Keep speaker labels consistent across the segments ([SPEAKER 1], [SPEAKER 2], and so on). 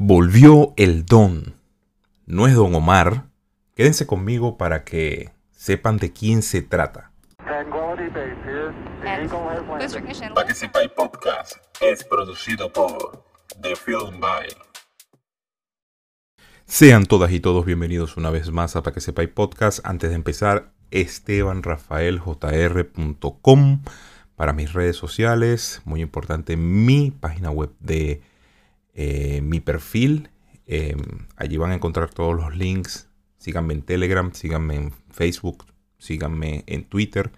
[SPEAKER 1] Volvió el don. No es don Omar. Quédense conmigo para que sepan de quién se trata. Podcast es producido por The Film By. Sean todas y todos bienvenidos una vez más a Para que sepáis podcast. Antes de empezar, estebanrafaeljr.com para mis redes sociales. Muy importante, mi página web de eh, mi perfil. Em, allí van a encontrar todos los links. Síganme en Telegram, síganme en Facebook, síganme en Twitter,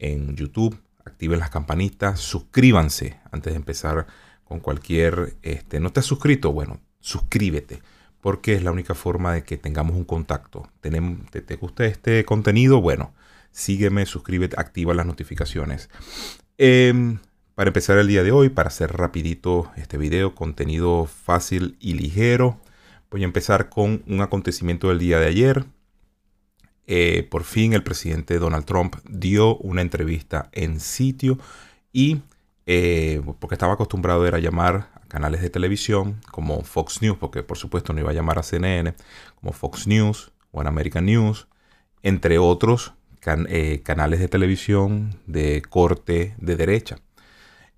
[SPEAKER 1] en YouTube. Activen las campanitas, suscríbanse antes de empezar con cualquier... Este, ¿No te has suscrito? Bueno, suscríbete porque es la única forma de que tengamos un contacto. Tenemos, ¿te, ¿Te gusta este contenido? Bueno, sígueme, suscríbete, activa las notificaciones. Eh, para empezar el día de hoy, para hacer rapidito este video, contenido fácil y ligero, voy a empezar con un acontecimiento del día de ayer. Eh, por fin el presidente Donald Trump dio una entrevista en sitio y eh, porque estaba acostumbrado era llamar a canales de televisión como Fox News, porque por supuesto no iba a llamar a CNN, como Fox News o American News, entre otros eh, canales de televisión de corte de derecha.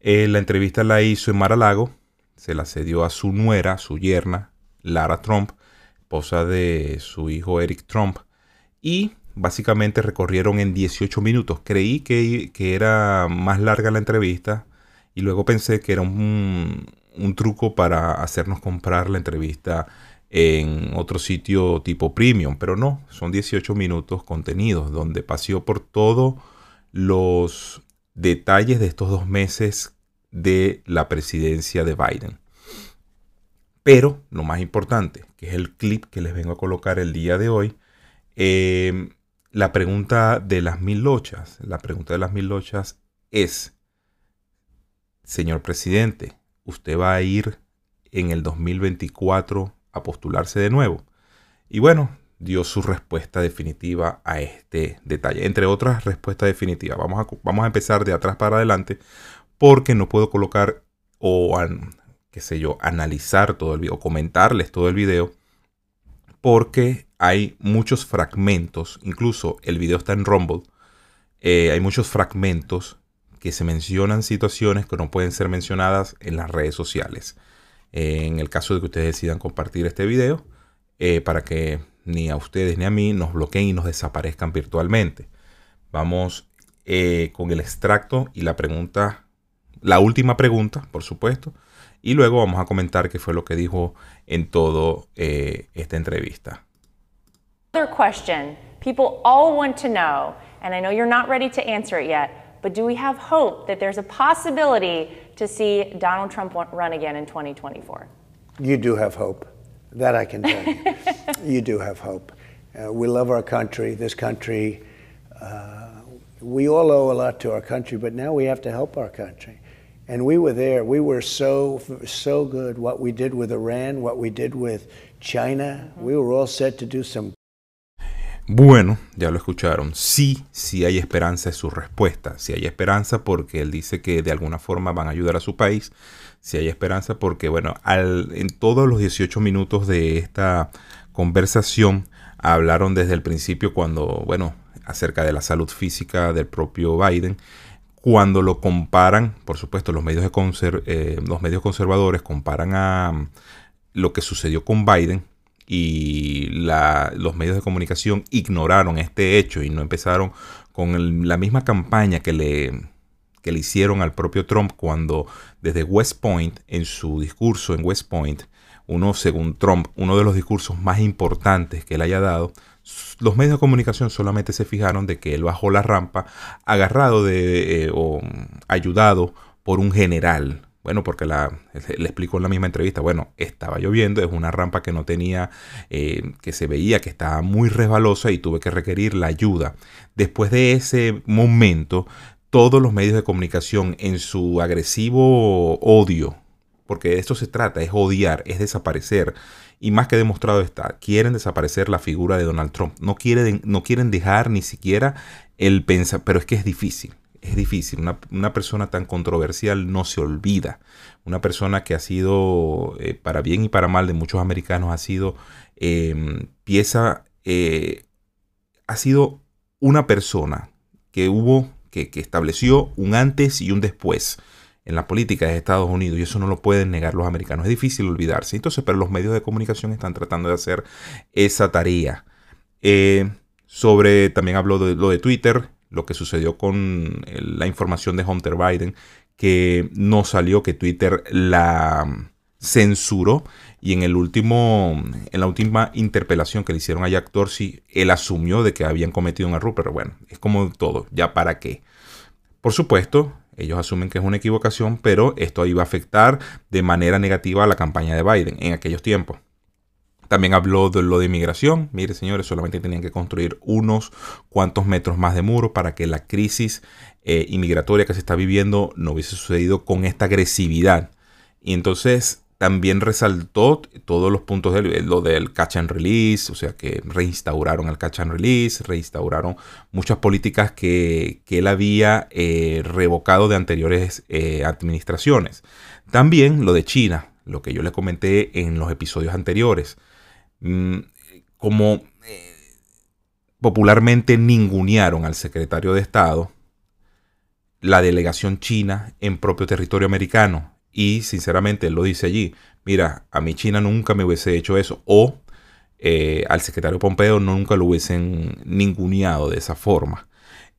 [SPEAKER 1] Eh, la entrevista la hizo en Mar-a-Lago, se la cedió a su nuera, su yerna, Lara Trump, esposa de su hijo Eric Trump, y básicamente recorrieron en 18 minutos. Creí que, era más larga la entrevista y luego pensé que era un, un truco para hacernos comprar la entrevista en otro sitio tipo premium, pero no, son 18 minutos contenidos donde paseó por todos los detalles de estos dos meses de la presidencia de Biden. Pero lo más importante, que es el clip que les vengo a colocar el día de hoy, em, la pregunta de las mil lochas, la pregunta de las mil lochas es, señor presidente, ¿usted va a ir en el 2024 a postularse de nuevo? Y bueno, dio su respuesta definitiva a este detalle. Entre otras respuestas definitivas. Vamos a, vamos a empezar de atrás para adelante porque no puedo colocar o, qué sé yo, analizar todo el video, comentarles todo el video, porque hay muchos fragmentos, incluso el video está en Rumble, eh, hay muchos fragmentos que se mencionan situaciones que no pueden ser mencionadas en las redes sociales. en el caso de que ustedes decidan compartir este video, eh, para que ni a ustedes ni a mí nos bloqueen y nos desaparezcan virtualmente. Vamos eh, con el extracto y la pregunta la última pregunta, por supuesto, y luego vamos a comentar qué fue lo que dijo en todo eh, esta entrevista.
[SPEAKER 2] Other question people all want to know, and I know you're not ready to answer it yet, but do we have hope that there's a possibility to see Donald Trump run again in 2024?
[SPEAKER 3] You do have hope. That I can tell you. you do have hope. Uh, we love our country. This country, uh, we all owe a lot to our country, but now we have to help our country. And we were there. We were so so good. What we did with Iran, what we did with China, we were all set to do some.
[SPEAKER 1] Bueno, ya lo escucharon. Sí, sí hay esperanza es su respuesta. Sí hay esperanza porque él dice que de alguna forma van a ayudar a su país. Sí hay esperanza porque, bueno, al, en todos los 18 minutos de esta conversación hablaron desde el principio cuando, bueno, acerca de la salud física del propio Biden. Cuando lo comparan, por supuesto, los medios, de eh, los medios conservadores comparan a mm, lo que sucedió con Biden y los medios de comunicación ignoraron este hecho y no empezaron con la misma campaña que le, que le hicieron al propio Trump cuando desde West Point, en su discurso en West Point, uno, según Trump, uno de los discursos más importantes que él haya dado, los medios de comunicación solamente se fijaron de que él bajó la rampa agarrado de, eh, o ayudado por un general. Bueno, porque la, le explicó en la misma entrevista, bueno, estaba lloviendo, es una rampa que no tenía, eh, que se veía que estaba muy resbalosa y tuve que requerir la ayuda. Después de ese momento, todos los medios de comunicación en su agresivo odio, porque de esto se trata, es odiar, es desaparecer, y más que demostrado está, quieren desaparecer la figura de Donald Trump. No quieren, no quieren dejar ni siquiera el pensar, pero es que es difícil. es difícil. Una, persona tan controversial no se olvida. Una persona que ha sido, eh, para bien y para mal de muchos americanos, ha sido em, pieza, eh, ha sido una persona que hubo, que, estableció un antes y un después en la política de Estados Unidos y eso no lo pueden negar los americanos. Es difícil olvidarse. Entonces, pero los medios de comunicación están tratando de hacer esa tarea. Eh, sobre, también habló de lo de Twitter, lo que sucedió con la información de Hunter Biden, que no salió, que Twitter la censuró y en el último en la última interpelación que le hicieron a Jack Dorsey él asumió de que habían cometido un error pero bueno es como todo ya para qué por supuesto ellos asumen que es una equivocación, pero esto iba a afectar de manera negativa a la campaña de Biden en aquellos tiempos. También habló de lo de inmigración. Mire, señores, solamente tenían que construir unos cuantos metros más de muro para que la crisis eh, inmigratoria que se está viviendo no hubiese sucedido con esta agresividad. Y entonces también resaltó todos los puntos de lo del catch and release, o sea que reinstauraron el catch and release, reinstauraron muchas políticas que, él había eh, revocado de anteriores eh, administraciones. También lo de China, lo que yo le comenté en los episodios anteriores. Mm, como eh, popularmente ningunearon al secretario de Estado, la delegación china en propio territorio americano y sinceramente él lo dice allí, mira, a mi China nunca me hubiese hecho eso. O eh, al secretario Pompeo nunca lo hubiesen ninguneado de esa forma.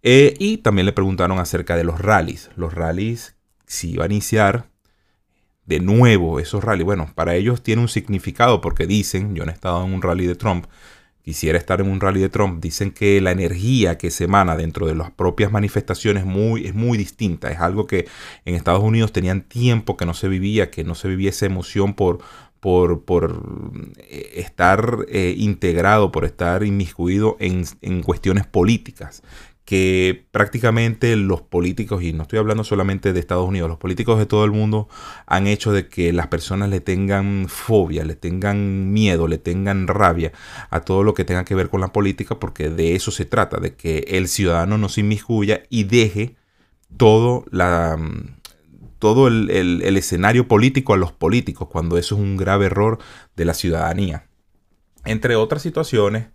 [SPEAKER 1] Eh, y también le preguntaron acerca de los rallies. Los rallies, si iba a iniciar de nuevo esos rallies. Bueno, para ellos tiene un significado porque dicen, yo no he estado en un rally de Trump, quisiera estar en un rally de Trump, dicen que la energía que se emana dentro de las propias manifestaciones muy, es muy distinta. Es algo que en Estados Unidos tenían tiempo que no se vivía, que no se vivía esa emoción por, por, por eh, estar eh, integrado, por estar inmiscuido en, en cuestiones políticas que prácticamente los políticos, y no estoy hablando solamente de Estados Unidos, los políticos de todo el mundo han hecho de que las personas le tengan fobia, le tengan miedo, le tengan rabia a todo lo que tenga que ver con la política, porque de eso se trata, de que el ciudadano no se inmiscuya y deje todo la todo el, escenario político a los políticos, cuando eso es un grave error de la ciudadanía. Entre otras situaciones,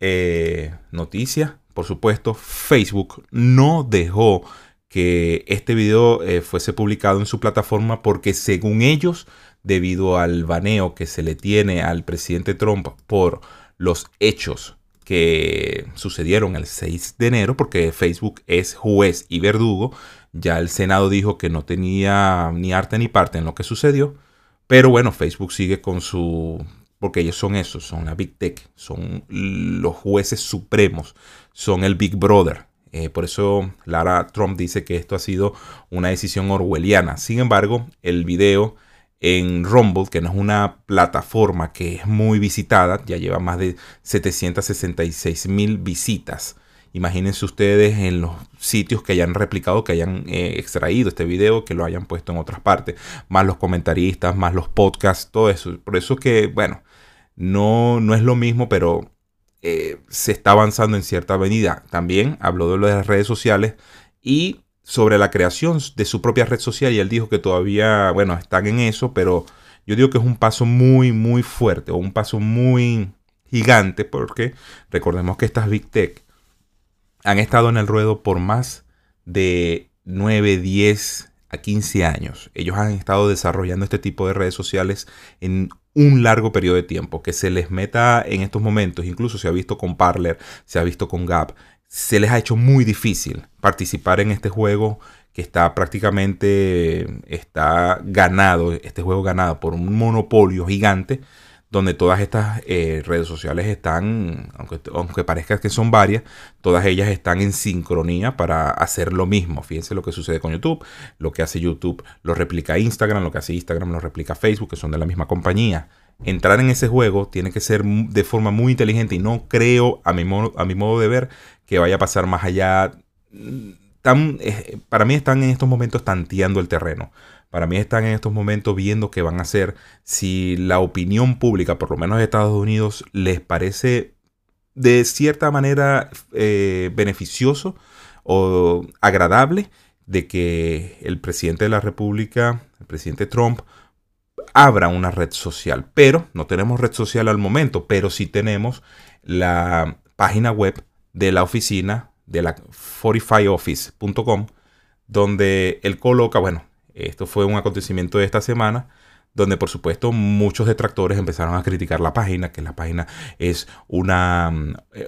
[SPEAKER 1] eh, noticias por supuesto, Facebook no dejó que este video eh, fuese publicado en su plataforma porque según ellos, debido al baneo que se le tiene al presidente Trump por los hechos que sucedieron el 6 de enero, porque Facebook es juez y verdugo, ya el Senado dijo que no tenía ni arte ni parte en lo que sucedió, pero bueno, Facebook sigue con su porque ellos son esos, son la Big Tech, son los jueces supremos, son el Big Brother. Eh, por eso Lara Trump dice que esto ha sido una decisión orwelliana. Sin embargo, el video en Rumble, que no es una plataforma que es muy visitada, ya lleva más de 766 mil visitas. Imagínense ustedes en los sitios que hayan replicado, que hayan eh, extraído este video, que lo hayan puesto en otras partes, más los comentaristas, más los podcasts, todo eso. Por eso que, bueno, no, no es lo mismo, pero eh, se está avanzando en cierta avenida. También habló de de las redes sociales y sobre la creación de su propia red social y él dijo que todavía, bueno, están en eso, pero yo digo que es un paso muy, muy fuerte o un paso muy gigante porque recordemos que estas Big Tech han estado en el ruedo por más de 9, 10 a 15 años. Ellos han estado desarrollando este tipo de redes sociales en un largo periodo de tiempo. Que se les meta en estos momentos, incluso se ha visto con Parler, se ha visto con Gap, se les ha hecho muy difícil participar en este juego que está prácticamente está ganado, este juego ganado por un monopolio gigante donde todas estas eh, redes sociales están, aunque, aunque parezca que son varias, todas ellas están en sincronía para hacer lo mismo. Fíjense lo que sucede con YouTube, lo que hace YouTube lo replica Instagram, lo que hace Instagram lo replica Facebook, que son de la misma compañía. Entrar en ese juego tiene que ser de forma muy inteligente y no creo, a mi modo, a mi modo de ver, que vaya a pasar más allá. Mm, tan, eh, para mí están en estos momentos tanteando el terreno para mí están en estos momentos viendo qué van a hacer. Si la opinión pública, por lo menos de Estados Unidos, les parece de cierta manera eh, beneficioso o agradable de que el presidente de la República, el presidente Trump, abra una red social. Pero no tenemos red social al momento, pero sí tenemos la página web de la oficina de la 45office.com, donde él coloca, bueno, esto fue un acontecimiento de esta semana, donde por supuesto muchos detractores empezaron a criticar la página, que la página es una,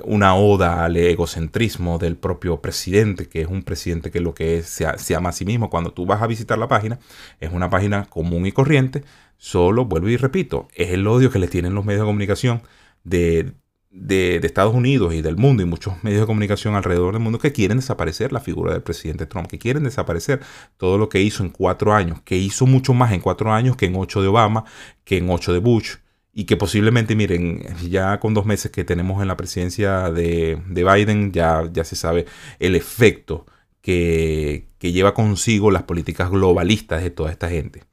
[SPEAKER 1] una oda al egocentrismo del propio presidente, que es un presidente que lo que es, se, se ama a sí mismo. Cuando tú vas a visitar la página, es una página común y corriente, solo, vuelvo y repito, es el odio que le tienen los medios de comunicación de de, Estados Unidos y del mundo y muchos medios de comunicación alrededor del mundo que quieren desaparecer la figura del presidente Trump, que quieren desaparecer todo lo que hizo en cuatro años, que hizo mucho más en cuatro años que en ocho de Obama, que en ocho de Bush, y que posiblemente, miren, ya con dos meses que tenemos en la presidencia de, Biden, ya, ya se sabe el efecto que, que lleva consigo las políticas globalistas de toda esta gente.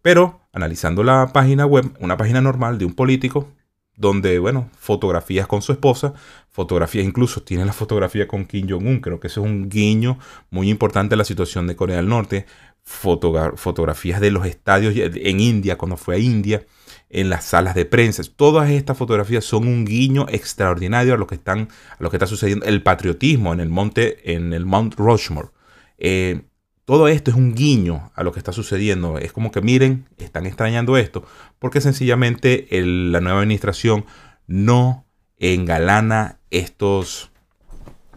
[SPEAKER 1] Pero analizando la página web, una página normal de un político, donde, bueno, fotografías con su esposa, fotografías, incluso tiene la fotografía con Kim Jong-un, creo que eso es un guiño muy importante en la situación de Corea del Norte, fotografías de los estadios en India, cuando fue a India, en las salas de prensa, todas estas fotografías son un guiño extraordinario a lo que, están, a lo que está sucediendo, el patriotismo en el monte, en el Mount Rushmore. Eh, todo esto es un guiño a lo que está sucediendo. Es como que miren, están extrañando esto, porque sencillamente la nueva administración no engalana estos,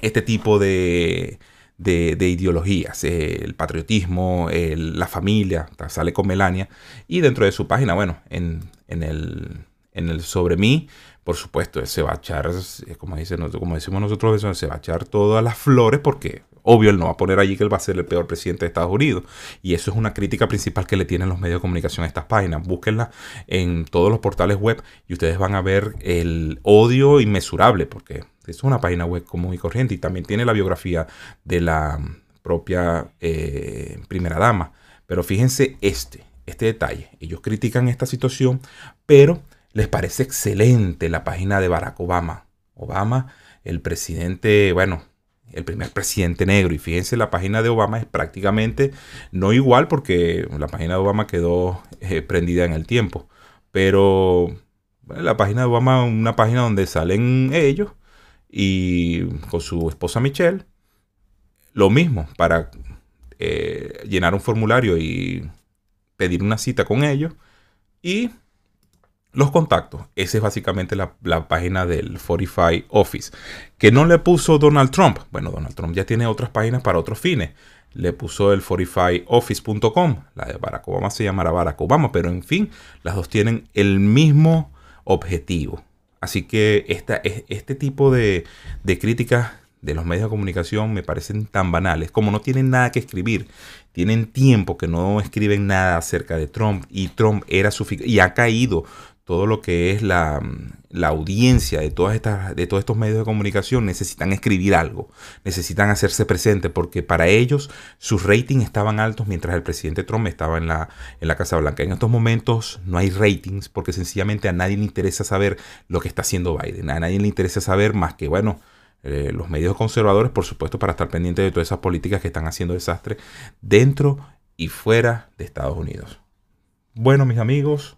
[SPEAKER 1] este tipo de, de, ideologías, el patriotismo, la familia, sale con Melania, y dentro de su página, bueno, en, el, sobre mí, por supuesto, se va a echar, como, dice, como decimos nosotros, se va a echar todas las flores porque Obvio, él no va a poner allí que él va a ser el peor presidente de Estados Unidos. Y eso es una crítica principal que le tienen los medios de comunicación a estas páginas. Búsquenla en todos los portales web y ustedes van a ver el odio inmesurable, porque es una página web común y corriente y también tiene la biografía de la propia eh, primera dama. Pero fíjense este, este detalle. Ellos critican esta situación, pero les parece excelente la página de Barack Obama. Obama, el presidente, bueno, el primer presidente negro. Y fíjense, la página de Obama es prácticamente no igual porque la página de Obama quedó eh, prendida en el tiempo. Pero la página de Obama es una página donde salen ellos y con su esposa Michelle. Lo mismo, para eh, llenar un formulario y pedir una cita con ellos. Y los contactos. Esa es básicamente la, página del 45 Office. Que no le puso Donald Trump. Bueno, Donald Trump ya tiene otras páginas para otros fines. Le puso el 45office.com. La de Barack Obama se llamará Barack Obama, pero en fin, las dos tienen el mismo objetivo. Así que esta, este tipo de, de críticas de los medios de comunicación me parecen tan banales. Como no tienen nada que escribir, tienen tiempo que no escriben nada acerca de Trump y Trump era su y ha caído todo lo que es la, audiencia de, todas estas, de todos estos medios de comunicación necesitan escribir algo, necesitan hacerse presente, porque para ellos sus ratings estaban altos mientras el presidente Trump estaba en la, en la Casa Blanca. En estos momentos no hay ratings porque sencillamente a nadie le interesa saber lo que está haciendo Biden, a nadie le interesa saber más que, bueno, eh, los medios conservadores, por supuesto, para estar pendientes de todas esas políticas que están haciendo desastre dentro y fuera de Estados Unidos. Bueno, mis amigos,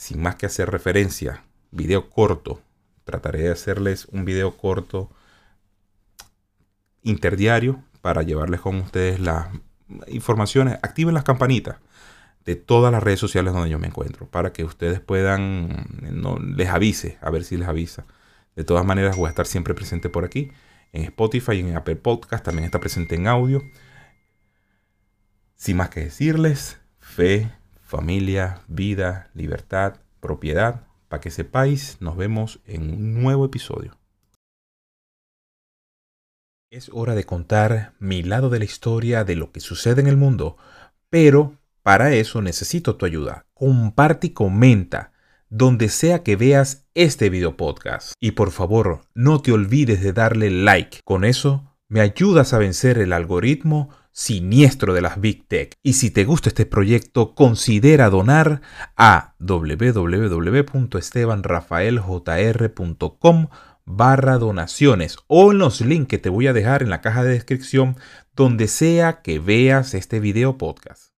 [SPEAKER 1] sin más que hacer referencia, video corto. Trataré de hacerles un video corto interdiario para llevarles con ustedes las informaciones. Activen las campanitas de todas las redes sociales donde yo me encuentro para que ustedes puedan, no, les avise, a ver si les avisa. De todas maneras voy a estar siempre presente por aquí, en Spotify y en Apple Podcast, también está presente en audio. Sin más que decirles, fe, familia, vida, libertad, propiedad. Para que sepáis, nos vemos en un nuevo episodio. Es hora de contar mi lado de la historia de lo que sucede en el mundo, pero para eso necesito tu ayuda. Comparte y comenta donde sea que veas este video podcast. Y por favor, no te olvides de darle like. Con eso me ayudas a vencer el algoritmo siniestro de las Big Tech. Y si te gusta este proyecto, considera donar a www.estebanrafaeljr.com barra donaciones o en los links que te voy a dejar en la caja de descripción donde sea que veas este video podcast.